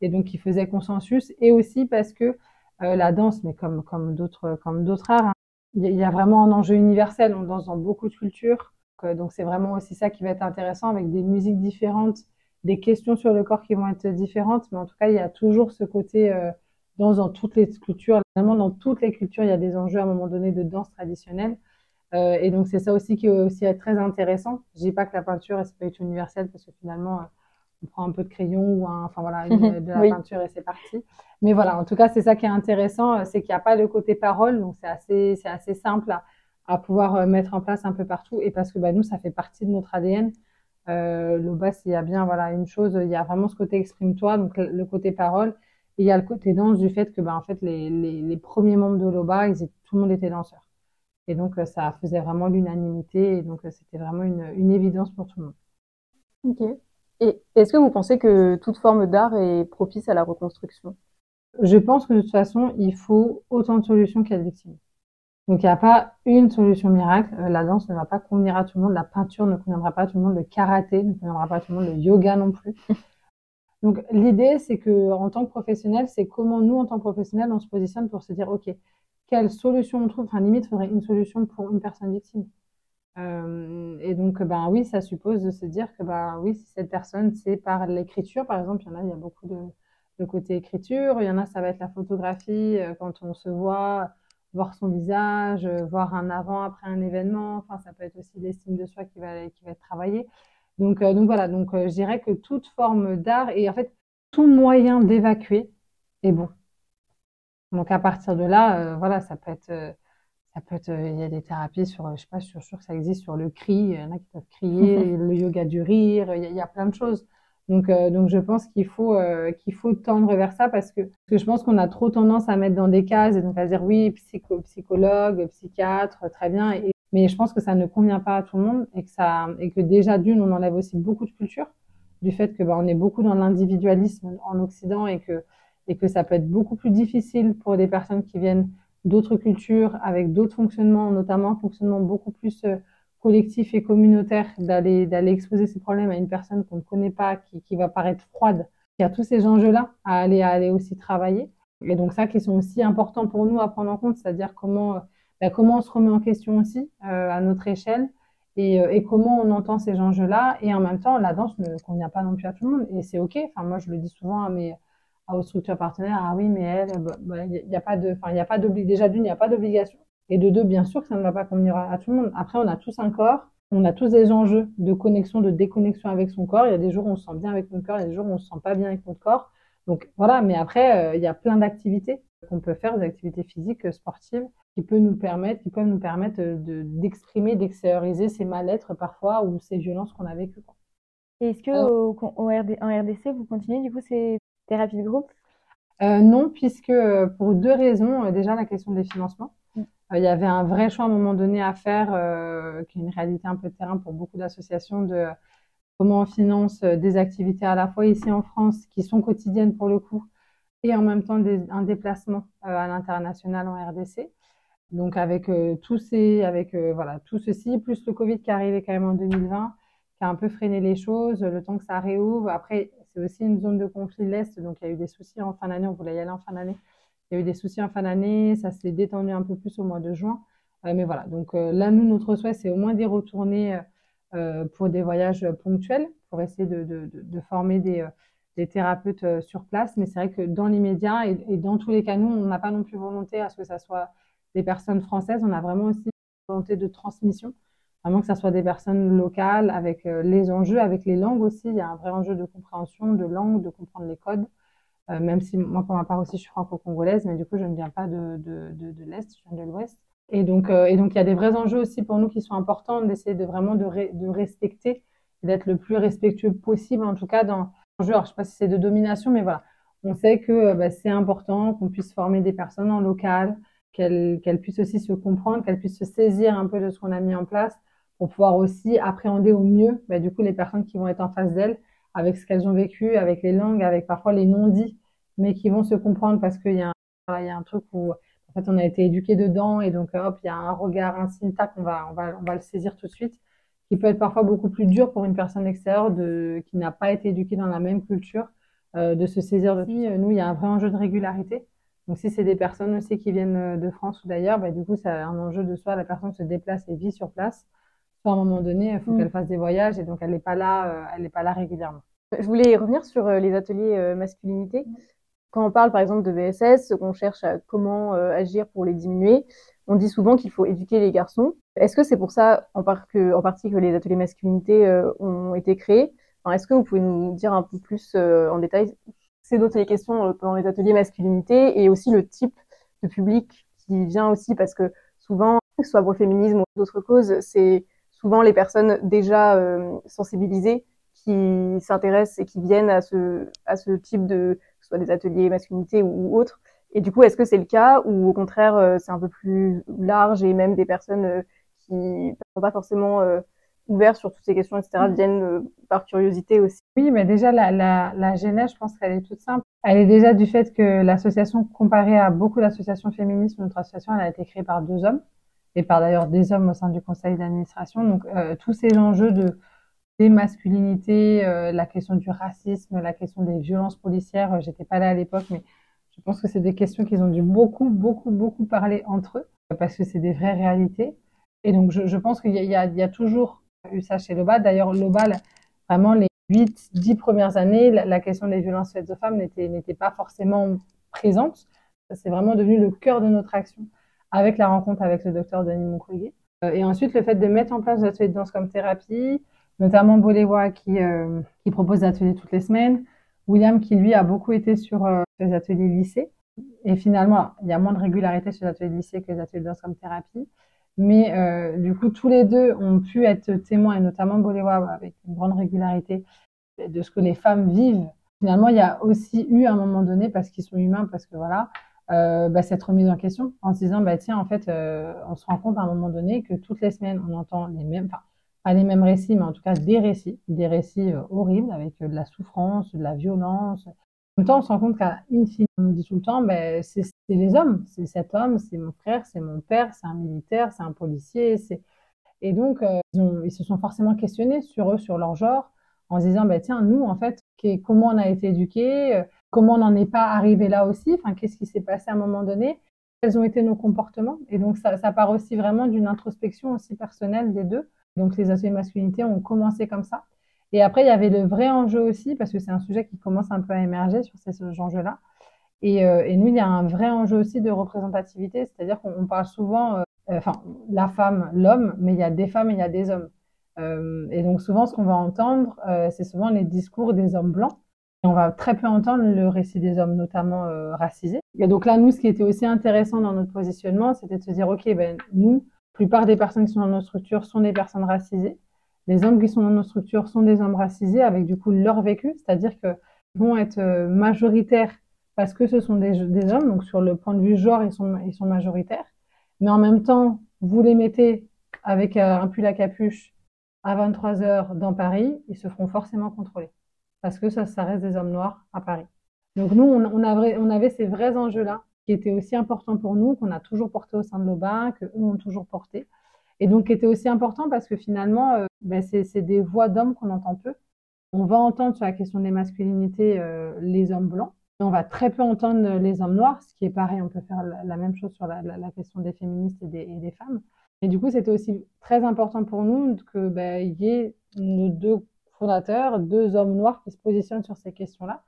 et donc qui faisait consensus, et aussi parce que euh, la danse, mais comme comme d'autres comme d'autres arts, hein, il y, a- vraiment un enjeu universel. On danse dans beaucoup de cultures, donc euh, donc c'est vraiment aussi ça qui va être intéressant avec des musiques différentes, des questions sur le corps qui vont être différentes, mais en tout cas il y a toujours ce côté euh, dans toutes les cultures. Finalement, dans toutes les cultures, il y a des enjeux à un moment donné de danse traditionnelle. Euh, et donc c'est ça aussi qui est aussi très intéressant. Je dis pas que la peinture, c'est pas être universel parce que finalement, on prend un peu de crayon ou un, enfin voilà, une- de la Oui. peinture et c'est parti. Mais voilà, en tout cas, c'est ça qui est intéressant, euh, c'est qu'il n'y a pas le côté parole, donc c'est assez, c'est assez simple à, à pouvoir euh, mettre en place un peu partout. Et parce que bah, nous, ça fait partie de notre ADN. Euh, L'OBAS, il y a bien voilà une chose, il y a vraiment ce côté exprime-toi, donc le, côté parole, et il y a le côté danse du fait que bah, en fait les, les, les premiers membres de l'OBA, ils étaient- tout le monde était danseur. Et donc euh, ça faisait vraiment l'unanimité, et donc c'était vraiment une, une évidence pour tout le monde. Ok. Et est-ce que vous pensez que toute forme d'art est propice à la reconstruction? Je pense que de toute façon, il faut autant de solutions qu'il y a de victimes. Donc il n'y a pas une solution miracle. Euh, La danse ne va pas convenir à tout le monde, la peinture ne conviendra pas à tout le monde, le karaté ne conviendra pas à tout le monde, le yoga non plus. *laughs* Donc l'idée, c'est que en tant que professionnel, c'est comment nous, en tant que professionnels, on se positionne pour se dire, ok, quelle solution on trouve? Enfin, limite, il faudrait une solution pour une personne victime. Euh, et donc, ben oui, ça suppose de se dire que ben oui, si cette personne, c'est par l'écriture, par exemple, il y en a, il y a beaucoup de, de côté écriture, il y en a, ça va être la photographie, euh, quand on se voit, voir son visage, euh, voir un avant, après un événement, enfin, ça peut être aussi l'estime de soi qui va, qui va être travaillée. Donc, donc voilà, donc je dirais que toute forme d'art et en fait, tout moyen d'évacuer est bon. Donc à partir de là, voilà, ça peut être, ça peut être, euh, il y a des thérapies sur, euh, je sais pas, je suis sûre que ça existe sur le cri, il y en a qui peuvent crier, *laughs* le yoga du rire, il y a, il y a plein de choses. Donc, euh, donc je pense qu'il faut, euh, qu'il faut tendre vers ça parce que, parce que je pense qu'on a trop tendance à mettre dans des cases et donc à dire oui, psycho, psychologue, psychiatre, très bien. Et, mais je pense que ça ne convient pas à tout le monde et que ça, et que déjà d'une, on enlève aussi beaucoup de culture du fait que bah, on est beaucoup dans l'individualisme en Occident et que et que ça peut être beaucoup plus difficile pour des personnes qui viennent d'autres cultures avec d'autres fonctionnements, notamment un fonctionnement beaucoup plus euh, collectif et communautaire, d'aller d'aller exposer ces problèmes à une personne qu'on ne connaît pas, qui, qui va paraître froide. Il y a tous ces enjeux-là à aller à aller aussi travailler. Et donc ça qui sont aussi importants pour nous à prendre en compte, c'est-à-dire comment euh, bah, comment on se remet en question aussi euh, à notre échelle et, et comment on entend ces enjeux-là. Et en même temps, la danse ne convient pas non plus à tout le monde et c'est ok. Enfin moi je le dis souvent à mes aux structures partenaires, ah oui mais elle, il bah, bah, y a pas de, enfin il a pas d'obligation. Déjà d'une, il n'y a pas d'obligation. Et de deux, bien sûr que ça ne va pas convenir à, à tout le monde. Après, on a tous un corps, on a tous des enjeux de connexion, de déconnexion avec son corps. Il y a des jours où on se sent bien avec notre corps, il y a des jours où on se sent pas bien avec notre corps. Donc voilà, mais après, euh, il y a plein d'activités qu'on peut faire, des activités physiques, euh, sportives, qui peuvent nous permettre, qui peuvent nous permettre de d'exprimer, d'extérioriser ces mal-être parfois ou ces violences qu'on a vécues. est-ce que Alors- au, au RD en RDC, vous continuez du coup ces thérapies de groupe? Euh, non, puisque euh, pour deux raisons. Euh, Déjà, la question des financements. Mm. Il y avait un vrai choix à un moment donné à faire, qui est une réalité un peu de terrain pour beaucoup d'associations, de comment on finance des activités à la fois ici en France, qui sont quotidiennes pour le coup, et en même temps des, un déplacement à l'international en RDC. Donc avec euh, tous ces, avec euh, voilà tout ceci, plus le Covid qui est arrivé quand même en 2020, qui a un peu freiné les choses, le temps que ça réouvre. Après, c'est aussi une zone de conflit l'Est, donc il y a eu des soucis en fin d'année, on voulait y aller en fin d'année. Il y a eu des soucis en fin d'année, ça s'est détendu un peu plus au mois de juin. Euh, mais voilà, donc euh, là, nous, notre souhait, c'est au moins d'y retourner euh, pour des voyages ponctuels, pour essayer de, former des, thérapeutes sur place. Mais c'est vrai que dans l'immédiat et, et, dans tous les cas, nous, on n'a pas non plus volonté à ce que ça soit des personnes françaises. On a vraiment aussi volonté de transmission, vraiment que ça soit des personnes locales avec les enjeux, avec les langues aussi. Il y a un vrai enjeu de compréhension, de langue, de comprendre les codes. Euh, même si moi, pour ma part aussi, je suis franco-congolaise, mais du coup, je ne viens pas de, de, de, l'Est, je viens de l'Ouest. Et donc, euh, et donc, il y a des vrais enjeux aussi pour nous qui sont importants d'essayer de vraiment de, de respecter, d'être le plus respectueux possible, en tout cas dans l'enjeu. Alors, je sais pas si c'est de domination, mais voilà, on sait que euh, bah, c'est important qu'on puisse former des personnes en local, qu'elles qu'elles puissent aussi se comprendre, qu'elles puissent se saisir un peu de ce qu'on a mis en place pour pouvoir aussi appréhender au mieux, bah, du coup, les personnes qui vont être en face d'elles avec ce qu'elles ont vécu, avec les langues, avec parfois les non-dits, mais qui vont se comprendre parce qu'il y, a un, il y a un truc où en fait on a été éduqué dedans et donc hop, il y a un regard, un syntaxe, on va, on va, on va le saisir tout de suite, qui peut être parfois beaucoup plus dur pour une personne extérieure de, qui n'a pas été éduquée dans la même culture, euh, de se saisir de tout. Nous, il y a un vrai enjeu de régularité. Donc si c'est des personnes aussi qui viennent de France ou d'ailleurs, bah, du coup, c'est un enjeu de soi, la personne se déplace et vit sur place. Soit à un moment donné, il faut mmh. qu'elle fasse des voyages et donc elle n'est pas là, euh, elle n'est pas là régulièrement. Je voulais revenir sur euh, les ateliers euh, masculinité. Quand on parle par exemple de VSS, qu'on cherche à comment euh, agir pour les diminuer, on dit souvent qu'il faut éduquer les garçons. Est-ce que c'est pour ça en, par que, en partie que les ateliers masculinité ont été créés? Enfin, Est-ce que vous pouvez nous dire un peu plus en détail? C'est d'autres les questions pendant les ateliers masculinité et aussi le type de public qui vient aussi parce que souvent, que ce soit pour le féminisme ou d'autres causes, c'est souvent les personnes déjà sensibilisées qui s'intéressent et qui viennent à ce, à ce type de, que ce soit des ateliers masculinité ou, ou autres. Et du coup, est-ce que c'est le cas ou au contraire, euh, c'est un peu plus large et même des personnes euh, qui ne sont pas forcément euh, ouvertes sur toutes ces questions, etc., mmh. viennent par curiosité aussi? Oui, mais déjà, la, la, la genèse, je pense qu'elle est toute simple. Elle est déjà du fait que l'association, comparée à beaucoup d'associations féministes, notre association, elle a été créée par deux hommes et par d'ailleurs des hommes au sein du conseil d'administration. Donc, tous ces enjeux de des masculinités, euh, la question du racisme, la question des violences policières. Euh, j'étais pas là à l'époque, mais je pense que c'est des questions qu'ils ont dû beaucoup, beaucoup, beaucoup parler entre eux parce que c'est des vraies réalités. Et donc, je, pense qu'il y, a toujours eu ça chez Loba. D'ailleurs, Loba, vraiment, les 8, 10 premières années, la, question des violences faites aux femmes n'était pas forcément présente. C'est vraiment devenu le cœur de notre action avec la rencontre avec le docteur Denis Mukwege. Euh, et ensuite, le fait de mettre en place des ateliers de danse comme thérapie, notamment Boléwa qui, euh, qui propose des ateliers toutes les semaines, William qui lui a beaucoup été sur euh, les ateliers lycée. Et finalement, il y a moins de régularité sur les ateliers lycée que les ateliers de danse comme thérapie. Mais euh, du coup, tous les deux ont pu être témoins, et notamment Boléwa avec une grande régularité, de ce que les femmes vivent. Finalement, il y a aussi eu un moment donné, parce qu'ils sont humains, parce que voilà, euh, bah, cette remise en question en se disant, bah, tiens, en fait, euh, on se rend compte à un moment donné que toutes les semaines, on entend les mêmes, enfin, pas les mêmes récits, mais en tout cas des récits, des récits euh, horribles avec euh, de la souffrance, de la violence. En même temps, on se rend compte qu'à infini, on nous dit tout le temps, ben, c'est les hommes, c'est cet homme, c'est mon frère, c'est mon père, c'est un militaire, c'est un policier, c'est et donc ils, ils, se sont forcément questionnés sur eux, sur leur genre, en se disant, ben, tiens, nous, en fait, comment on a été éduqués, comment on n'en est pas arrivé là aussi, qu'est-ce qui s'est passé à un moment donné, quels ont été nos comportements. Et donc, ça, part aussi vraiment d'une introspection aussi personnelle des deux donc les ateliers masculinité ont commencé comme ça. Et après, il y avait le vrai enjeu aussi, parce que c'est un sujet qui commence un peu à émerger sur ces enjeux-là. Et, euh, et, nous, il y a un vrai enjeu aussi de représentativité, c'est-à-dire qu'on parle souvent, euh, enfin, la femme, l'homme, mais il y a des femmes et il y a des hommes. Euh, et donc souvent, ce qu'on va entendre, euh, c'est souvent les discours des hommes blancs. On va très peu entendre le récit des hommes, notamment euh, racisés. Et donc là, nous, ce qui était aussi intéressant dans notre positionnement, c'était de se dire, OK, ben, nous, plupart des personnes qui sont dans nos structures sont des personnes racisées. Les hommes qui sont dans nos structures sont des hommes racisés avec du coup leur vécu, c'est-à-dire que vont être euh, majoritaires parce que ce sont des, des, hommes, donc sur le point de vue genre, ils sont, ils sont majoritaires. Mais en même temps, vous les mettez avec euh, un pull à capuche à 23 heures dans Paris, ils se feront forcément contrôler. Parce que ça, ça reste des hommes noirs à Paris. Donc nous, on, avait, ces vrais enjeux-là qui était aussi important pour nous, qu'on a toujours porté au sein de l'OBA, que eux ont toujours porté. Et donc, qui était aussi important parce que finalement, euh, ben, c'est des voix d'hommes qu'on entend peu. on va entendre sur la question des masculinités les hommes blancs, mais on va très peu entendre les hommes noirs, ce qui est pareil, on peut faire la, même chose sur la, question des féministes et des, femmes. Et du coup, c'était aussi très important pour nous qu'il ben, y ait nos deux fondateurs, deux hommes noirs qui se positionnent sur ces questions-là.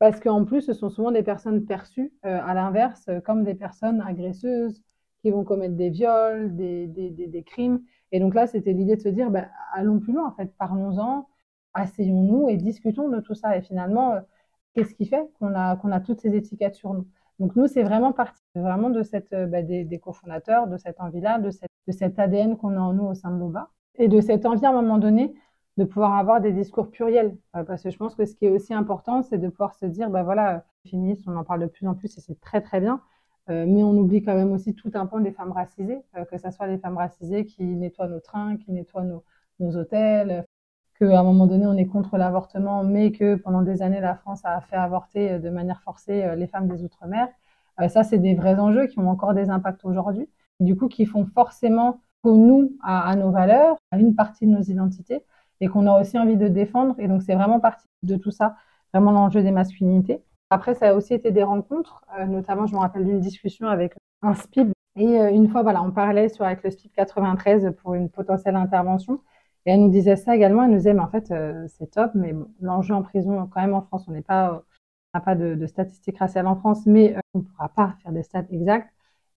Parce qu'en plus, ce sont souvent des personnes perçues, euh, à l'inverse, euh, comme des personnes agresseuses qui vont commettre des viols, des, des, crimes. Et donc là, c'était l'idée de se dire, ben, allons plus loin, en fait, parlons-en, asseyons-nous et discutons de tout ça. Et finalement, euh, qu'est-ce qui fait qu'on a, qu'on a toutes ces étiquettes sur nous? Donc nous, c'est vraiment parti vraiment de cette, ben, des, cofondateurs, de cette envie-là, de, de cet ADN qu'on a en nous au sein de l'OBA, et de cette envie à un moment donné de pouvoir avoir des discours pluriels. Euh, parce que je pense que ce qui est aussi important, c'est de pouvoir se dire, bah voilà, féministes, on en parle de plus en plus et c'est très très bien. Euh, mais on oublie quand même aussi tout un point des femmes racisées, euh, que ce soit les femmes racisées qui nettoient nos trains, qui nettoient nos, nos hôtels, qu'à un moment donné on est contre l'avortement, mais que pendant des années la France a fait avorter de manière forcée les femmes des Outre-mer. ça, c'est des vrais enjeux qui ont encore des impacts aujourd'hui, du coup qui font forcément pour nous à, à nos valeurs, à une partie de nos identités, et qu'on a aussi envie de défendre. Et donc, c'est vraiment partie de tout ça, vraiment l'enjeu des masculinités. Après, ça a aussi été des rencontres, euh, notamment, je me rappelle d'une discussion avec un SPIB. Et euh, une fois, voilà, on parlait avec le SPIB 93 pour une potentielle intervention. Et elle nous disait ça également. Elle nous disait, mais en fait, euh, c'est top, mais l'enjeu en prison, quand même en France, on n'est pas, on n'a pas de, de, statistiques raciales en France, mais on ne pourra pas faire des stats exacts.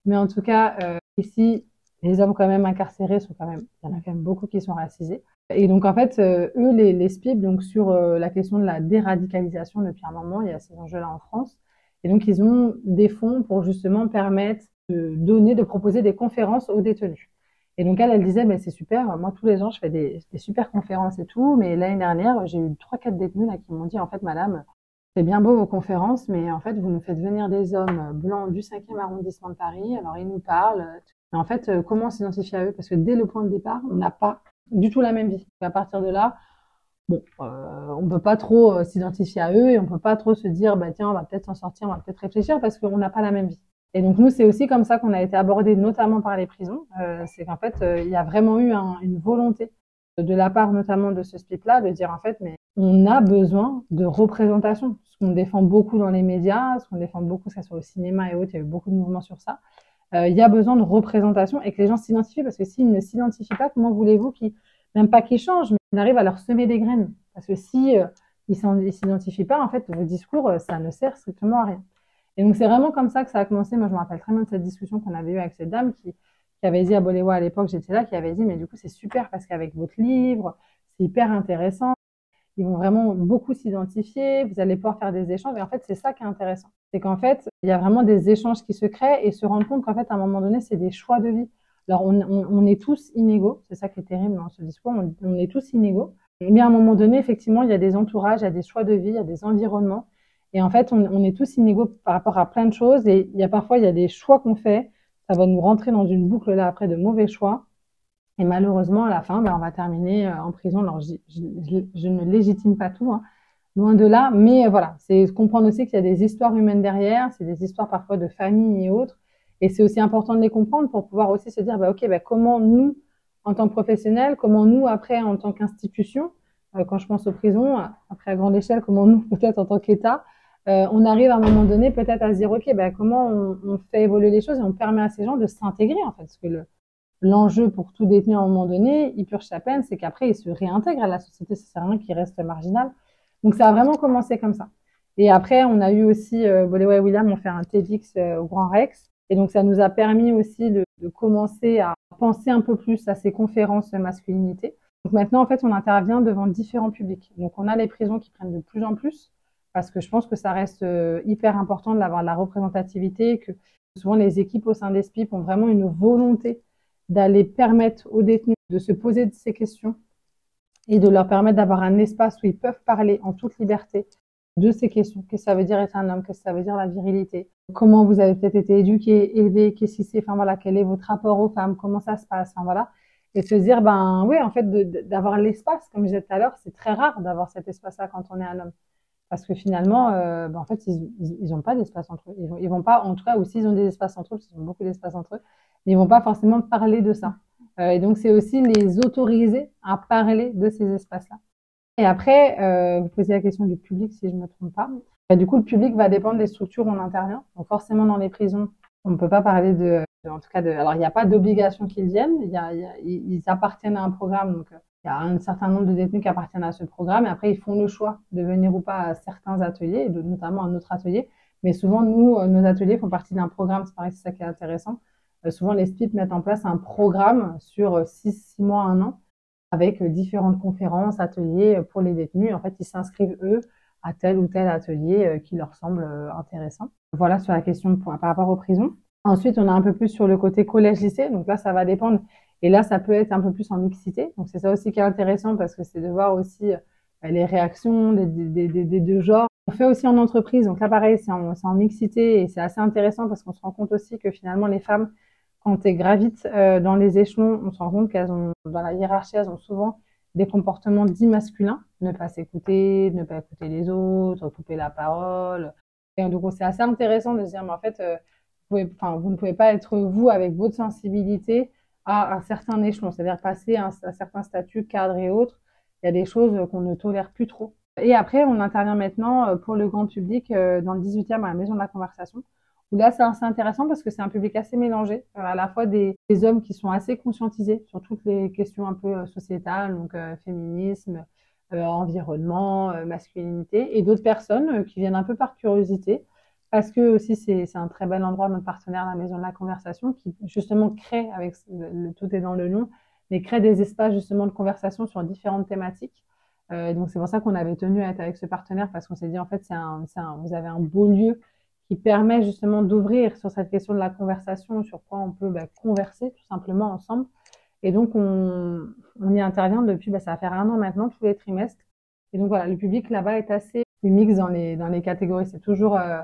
Mais en tout cas, ici, les hommes quand même incarcérés sont quand même, il y en a quand même beaucoup qui sont racisés. Et donc, en fait, euh, eux, les, les SPIB, donc sur euh, la question de la déradicalisation depuis un moment, il y a ces enjeux-là en France. Et donc, ils ont des fonds pour justement permettre de donner, de proposer des conférences aux détenus. Et donc, elle, elle disait, mais c'est super, moi, tous les ans, je fais des, super conférences et tout, mais l'année dernière, j'ai eu trois, quatre détenus là, qui m'ont dit, en fait, madame, c'est bien beau vos conférences, mais en fait, vous nous faites venir des hommes blancs du 5e arrondissement de Paris, alors ils nous parlent. Mais en fait, euh, comment s'identifier à eux? Parce que dès le point de départ, on n'a pas du tout la même vie. à partir de là, bon, euh, on peut pas trop euh, s'identifier à eux et on peut pas trop se dire, bah tiens, on va peut-être s'en sortir, on va peut-être réfléchir parce qu'on n'a pas la même vie. Et donc nous, c'est aussi comme ça qu'on a été abordé, notamment par les prisons. Euh, c'est qu'en fait, il y a vraiment eu une volonté de la part notamment de ce split-là de dire en fait, mais on a besoin de représentation. Ce qu'on défend beaucoup dans les médias, ce qu'on défend beaucoup, que ce soit au cinéma et autres, il y a eu beaucoup de mouvements sur ça. Euh, il y a besoin de représentation et que les gens s'identifient parce que s'ils ne s'identifient pas, comment voulez-vous qu'ils, même pas qu'ils changent, mais qu'ils arrivent à leur semer des graines? Parce que si euh, ils s'identifient pas, en fait, vos discours, euh, ça ne sert strictement à rien. Et donc c'est vraiment comme ça que ça a commencé. Moi, je me rappelle très bien de cette discussion qu'on avait eue avec cette dame qui, qui avait dit à Boléwa à l'époque, j'étais là, qui avait dit, mais du coup, c'est super parce qu'avec votre livre, c'est hyper intéressant. Ils vont vraiment beaucoup s'identifier, vous allez pouvoir faire des échanges. Et en fait, c'est ça qui est intéressant. C'est qu'en fait, il y a vraiment des échanges qui se créent et se rendre compte qu'en fait, à un moment donné, c'est des choix de vie. Alors, on, est tous inégaux. C'est ça qui est terrible dans ce discours. On, on, est tous inégaux. Mais à un moment donné, effectivement, il y a des entourages, il y a des choix de vie, il y a des environnements. Et en fait, on, est tous inégaux par rapport à plein de choses. Et il y a parfois, il y a des choix qu'on fait. Ça va nous rentrer dans une boucle là après de mauvais choix. Et malheureusement, à la fin, ben, on va terminer euh, en prison. Alors, je, je, je ne légitime pas tout, hein, loin de là, mais euh, voilà, c'est comprendre aussi qu'il y a des histoires humaines derrière, c'est des histoires parfois de famille et autres, et c'est aussi important de les comprendre pour pouvoir aussi se dire, bah, ok, bah, comment nous, en tant que professionnels, comment nous, après, en tant qu'institution, euh, quand je pense aux prisons, après à grande échelle, comment nous, *laughs* peut-être en tant qu'État, euh, on arrive à un moment donné peut-être à se dire, ok, bah, comment on, on, fait évoluer les choses et on permet à ces gens de s'intégrer, en fait, parce que le, l'enjeu pour tout détenu à un moment donné, il purge sa peine, c'est qu'après, il se réintègre à la société, à rien qu'il reste marginal. Donc ça a vraiment commencé comme ça. Et après, on a eu aussi, euh, et William ont fait un TEDx euh, au Grand Rex. Et donc ça nous a permis aussi de, de, commencer à penser un peu plus à ces conférences masculinité. Donc maintenant, en fait, on intervient devant différents publics. Donc on a les prisons qui prennent de plus en plus, parce que je pense que ça reste euh, hyper important d'avoir la représentativité, que souvent les équipes au sein des SPIP ont vraiment une volonté d'aller permettre aux détenus de se poser ces questions et de leur permettre d'avoir un espace où ils peuvent parler en toute liberté de ces questions. Qu'est-ce que ça veut dire être un homme Qu'est-ce que ça veut dire la virilité Comment vous avez peut-être été éduqué, élevé Qu'est-ce qui c'est Enfin voilà, quel est votre rapport aux femmes Comment ça se passe Enfin voilà. Et se dire, ben oui, en fait, d'avoir l'espace, comme je disais tout à l'heure, c'est très rare d'avoir cet espace-là quand on est un homme. Parce que finalement, euh, ben, en fait, ils n'ont pas d'espace entre eux. Ils vont, ils pas, en tout cas, ou s'ils ont des espaces entre eux, parce ont beaucoup d'espace entre eux, ils vont pas forcément parler de ça. Euh, et donc, c'est aussi les autoriser à parler de ces espaces-là. Et après, euh, vous posez la question du public, si je me trompe pas. Et du coup, le public va dépendre des structures où on intervient. Donc forcément, dans les prisons, on ne peut pas parler de, en tout cas, de, alors il n'y a pas d'obligation qu'ils viennent. Y a, y a, ils appartiennent à un programme, donc il y a un certain nombre de détenus qui appartiennent à ce programme. Et après, ils font le choix de venir ou pas à certains ateliers, de, notamment à notre atelier. Mais souvent, nous, euh, nos ateliers font partie d'un programme. C'est pareil, c'est ça qui est intéressant. Euh, souvent, les SPIP mettent en place un programme sur 6 six, six mois, un an, avec différentes conférences, ateliers pour les détenus. En fait, ils s'inscrivent, eux, à tel ou tel atelier euh, qui leur semble intéressant. Voilà sur la question par rapport aux prisons. Ensuite, on a un peu plus sur le côté collège-lycée. Donc là, ça va dépendre. Et là, ça peut être un peu plus en mixité. Donc c'est ça aussi qui est intéressant parce que c'est de voir aussi bah, les réactions des, deux genres. On fait aussi en entreprise. Donc là, pareil, c'est en, mixité et c'est assez intéressant parce qu'on se rend compte aussi que finalement, les femmes, quand elles gravitent euh, dans les échelons, on se rend compte qu'elles ont, dans la hiérarchie, elles ont souvent des comportements dits masculins. Ne pas s'écouter, ne pas écouter les autres, couper la parole. Et donc, c'est assez intéressant de se dire, mais en fait, euh, enfin, vous ne pouvez pas être vous avec votre sensibilité à un certain échelon, c'est-à-dire passer à un, certain statut, cadre et autres. Il y a des choses qu'on ne tolère plus trop. Et après, on intervient maintenant euh, pour le grand public euh, dans le 18e à la Maison de la Conversation. Là, c'est assez intéressant parce que c'est un public assez mélangé, euh, à la fois des, hommes qui sont assez conscientisés sur toutes les questions un peu sociétales, donc féminisme, environnement, masculinité, et d'autres personnes qui viennent un peu par curiosité, parce que aussi c'est un très bel endroit, notre partenaire, la Maison de la Conversation, qui justement crée, avec le, tout est dans le nom, mais crée des espaces justement de conversation sur différentes thématiques. Euh, donc c'est pour ça qu'on avait tenu à être avec ce partenaire, parce qu'on s'est dit en fait, vous avez un beau lieu qui permet justement d'ouvrir sur cette question de la conversation, sur quoi on peut bah, converser tout simplement ensemble. Et donc on, y intervient depuis, bah, ça va faire un an maintenant, tous les trimestres. Et donc voilà, le public là-bas est assez mix dans les, dans les catégories. C'est toujours... Euh,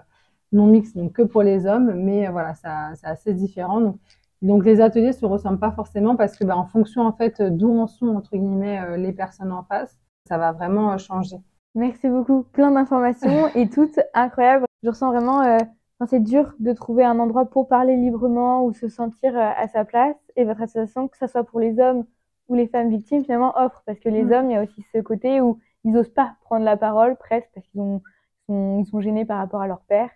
non mixte, donc que pour les hommes, mais euh, voilà, c'est assez différent. Donc, les ateliers se ressemblent pas forcément parce que, bah, en fonction en fait d'où en sont entre guillemets euh, les personnes en face, ça va vraiment changer. Merci beaucoup, plein d'informations et toutes incroyables. Je ressens vraiment, euh, c'est dur de trouver un endroit pour parler librement ou se sentir à sa place. Et votre association, que ce soit pour les hommes ou les femmes victimes, finalement offre parce que les mm. hommes, il y a aussi ce côté où ils osent pas prendre la parole presque parce qu'ils ont, sont, ils sont gênés par rapport à leur père.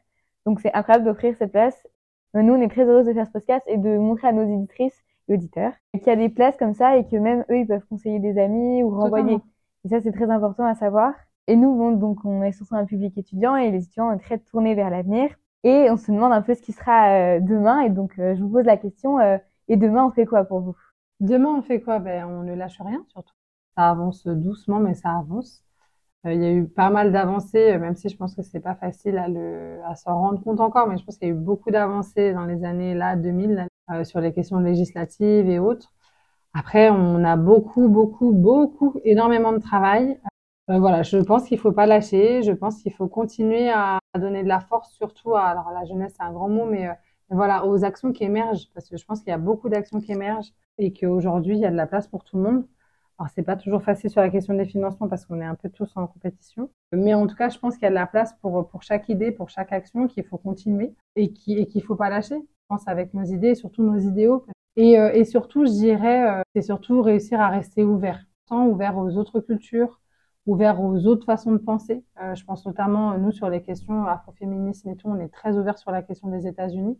Donc c'est incroyable d'offrir cette place. Euh, nous, on est très heureuse de faire ce podcast et de montrer à nos éditrices et auditeurs qu'il y a des places comme ça et que même eux, ils peuvent conseiller des amis ou renvoyer. Et ça, c'est très important à savoir. Et nous, donc, on est sur un public étudiant et les étudiants sont très tournés vers l'avenir. Et on se demande un peu ce qui sera euh, demain. Et donc, euh, je vous pose la question, et demain, on fait quoi pour vous? Demain, on fait quoi? Ben, On ne lâche rien, surtout. Ça avance doucement, mais ça avance. Euh, il y a eu pas mal d'avancées, euh, même si je pense que c'est pas facile à, le, s'en rendre compte encore, mais je pense qu'il y a eu beaucoup d'avancées dans les années là 2000 euh, sur les questions législatives et autres. Après, on a beaucoup, beaucoup, beaucoup, énormément de travail. Euh, voilà, je pense qu'il faut pas lâcher. Je pense qu'il faut continuer à, donner de la force, surtout à, alors la jeunesse, c'est un grand mot, mais, mais voilà, aux actions qui émergent, parce que je pense qu'il y a beaucoup d'actions qui émergent et qu'aujourd'hui, il y a de la place pour tout le monde. Alors, c'est pas toujours facile sur la question des financements parce qu'on est un peu tous en compétition. Mais en tout cas, je pense qu'il y a de la place pour, pour chaque idée, pour chaque action, qu'il faut continuer et qu'il et qu'il faut pas lâcher. Je pense avec nos idées et surtout nos idéaux. Et, euh, et surtout, je dirais, euh, c'est surtout réussir à rester ouvert. Ouvert aux autres cultures, ouvert aux autres façons de penser. Euh, je pense notamment, nous, sur les questions afroféminisme et tout, on est très ouvert sur la question des États-Unis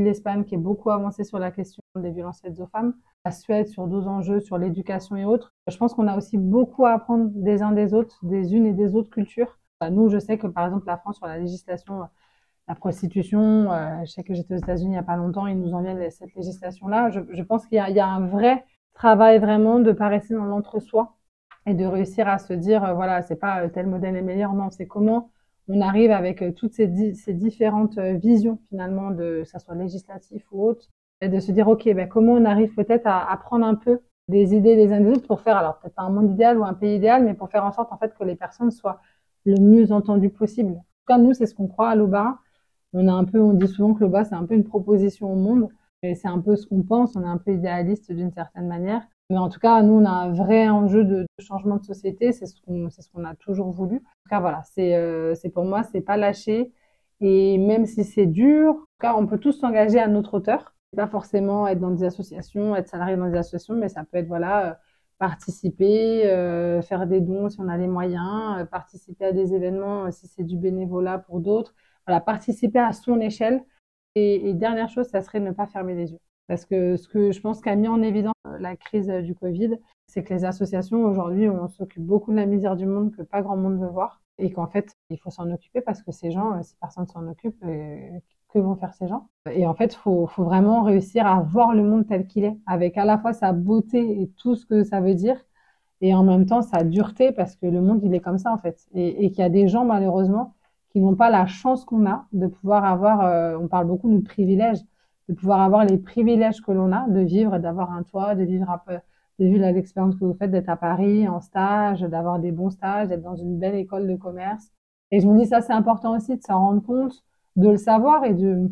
l'Espagne qui est beaucoup avancée sur la question des violences faites aux femmes, la Suède sur d'autres enjeux, sur l'éducation et autres. Je pense qu'on a aussi beaucoup à apprendre des uns des autres, des unes et des autres cultures. Nous, je sais que par exemple la France sur la législation, la prostitution, euh, je sais que j'étais aux États-Unis il n'y a pas longtemps, ils nous enviennent cette législation-là. Je, je, pense qu'il y, y, a un vrai travail vraiment de pas rester dans l'entre-soi et de réussir à se dire, euh, voilà, c'est pas euh, tel modèle est meilleur, non, c'est comment on arrive avec euh, toutes ces, différentes visions finalement, de, que ça soit législatif ou autre, et de se dire, OK, ben, comment on arrive peut-être à, à, prendre un peu des idées des uns des autres pour faire, alors peut-être pas un monde idéal ou un pays idéal, mais pour faire en sorte en fait que les personnes soient le mieux entendues possible. En nous, c'est ce qu'on croit à l'OBA. On a un peu, on dit souvent que l'OBA, c'est un peu une proposition au monde. Et c'est un peu ce qu'on pense. On est un peu idéaliste d'une certaine manière. Mais en tout cas, nous, on a un vrai enjeu de, changement de société. C'est ce qu'on, ce qu'on a toujours voulu. En tout cas, voilà, c'est, euh, pour moi, c'est pas lâcher. Et même si c'est dur, en tout cas, on peut tous s'engager à notre hauteur. Pas forcément être dans des associations, être salarié dans des associations, mais ça peut être voilà, euh, participer, euh, faire des dons si on a les moyens, euh, participer à des événements si c'est du bénévolat pour d'autres. Voilà, participer à son échelle. Et, et, dernière chose, ça serait ne pas fermer les yeux. Parce que ce que je pense qu'a mis en évidence la crise du Covid, c'est que les associations aujourd'hui, on s'occupe beaucoup de la misère du monde que pas grand monde veut voir. Et qu'en fait, il faut s'en occuper parce que ces gens, si personne s'en occupe, que vont faire ces gens? Et en fait, il faut, vraiment réussir à voir le monde tel qu'il est, avec à la fois sa beauté et tout ce que ça veut dire, et en même temps sa dureté, parce que le monde, il est comme ça, en fait. Et, qu'il y a des gens, malheureusement, qui n'ont pas la chance qu'on a de pouvoir avoir, euh, on parle beaucoup de privilèges, de pouvoir avoir les privilèges que l'on a, de vivre, d'avoir un toit, de vivre un peu, de vivre l'expérience que vous faites, d'être à Paris en stage, d'avoir des bons stages, d'être dans une belle école de commerce. Et je me dis, ça, c'est important aussi de s'en rendre compte de le savoir et de,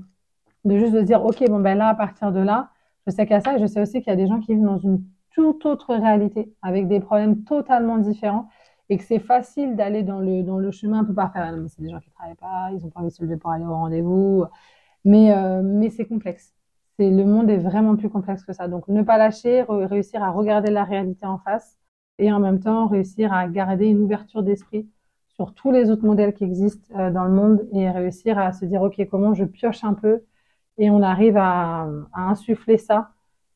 de juste de dire, OK, bon, ben là, à partir de là, je sais a ça et je sais aussi qu'il y a des gens qui vivent dans une toute autre réalité avec des problèmes totalement différents et que c'est facile d'aller dans le, dans le chemin un peu parfait. c'est des gens qui travaillent pas, ils ont pas envie de se lever pour aller au rendez-vous. Mais, euh, mais c'est complexe. C'est, le monde est vraiment plus complexe que ça. Donc, ne pas lâcher, réussir à regarder la réalité en face et en même temps réussir à garder une ouverture d'esprit sur tous les autres modèles qui existent euh, dans le monde et réussir à se dire, OK, comment je pioche un peu et on arrive à, à insuffler ça,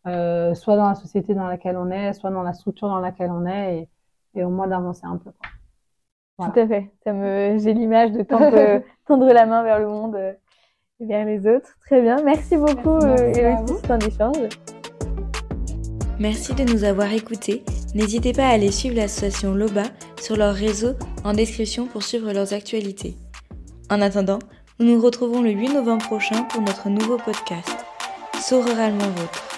euh, soit dans la société dans laquelle on est, soit dans la structure dans laquelle on est et, et au moins d'avancer un peu. Quoi. Voilà. Tout à fait. Ça me, j'ai l'image de tendre, *laughs* tendre la main vers le monde euh, vers les autres. Très bien. Merci beaucoup, Merci euh, pour cet échange. Merci de nous avoir écoutés. N'hésitez pas à aller suivre l'association LOBA sur leur réseau en description pour suivre leurs actualités. En attendant, nous nous retrouvons le 8 novembre prochain pour notre nouveau podcast, Sauralement Vôtre.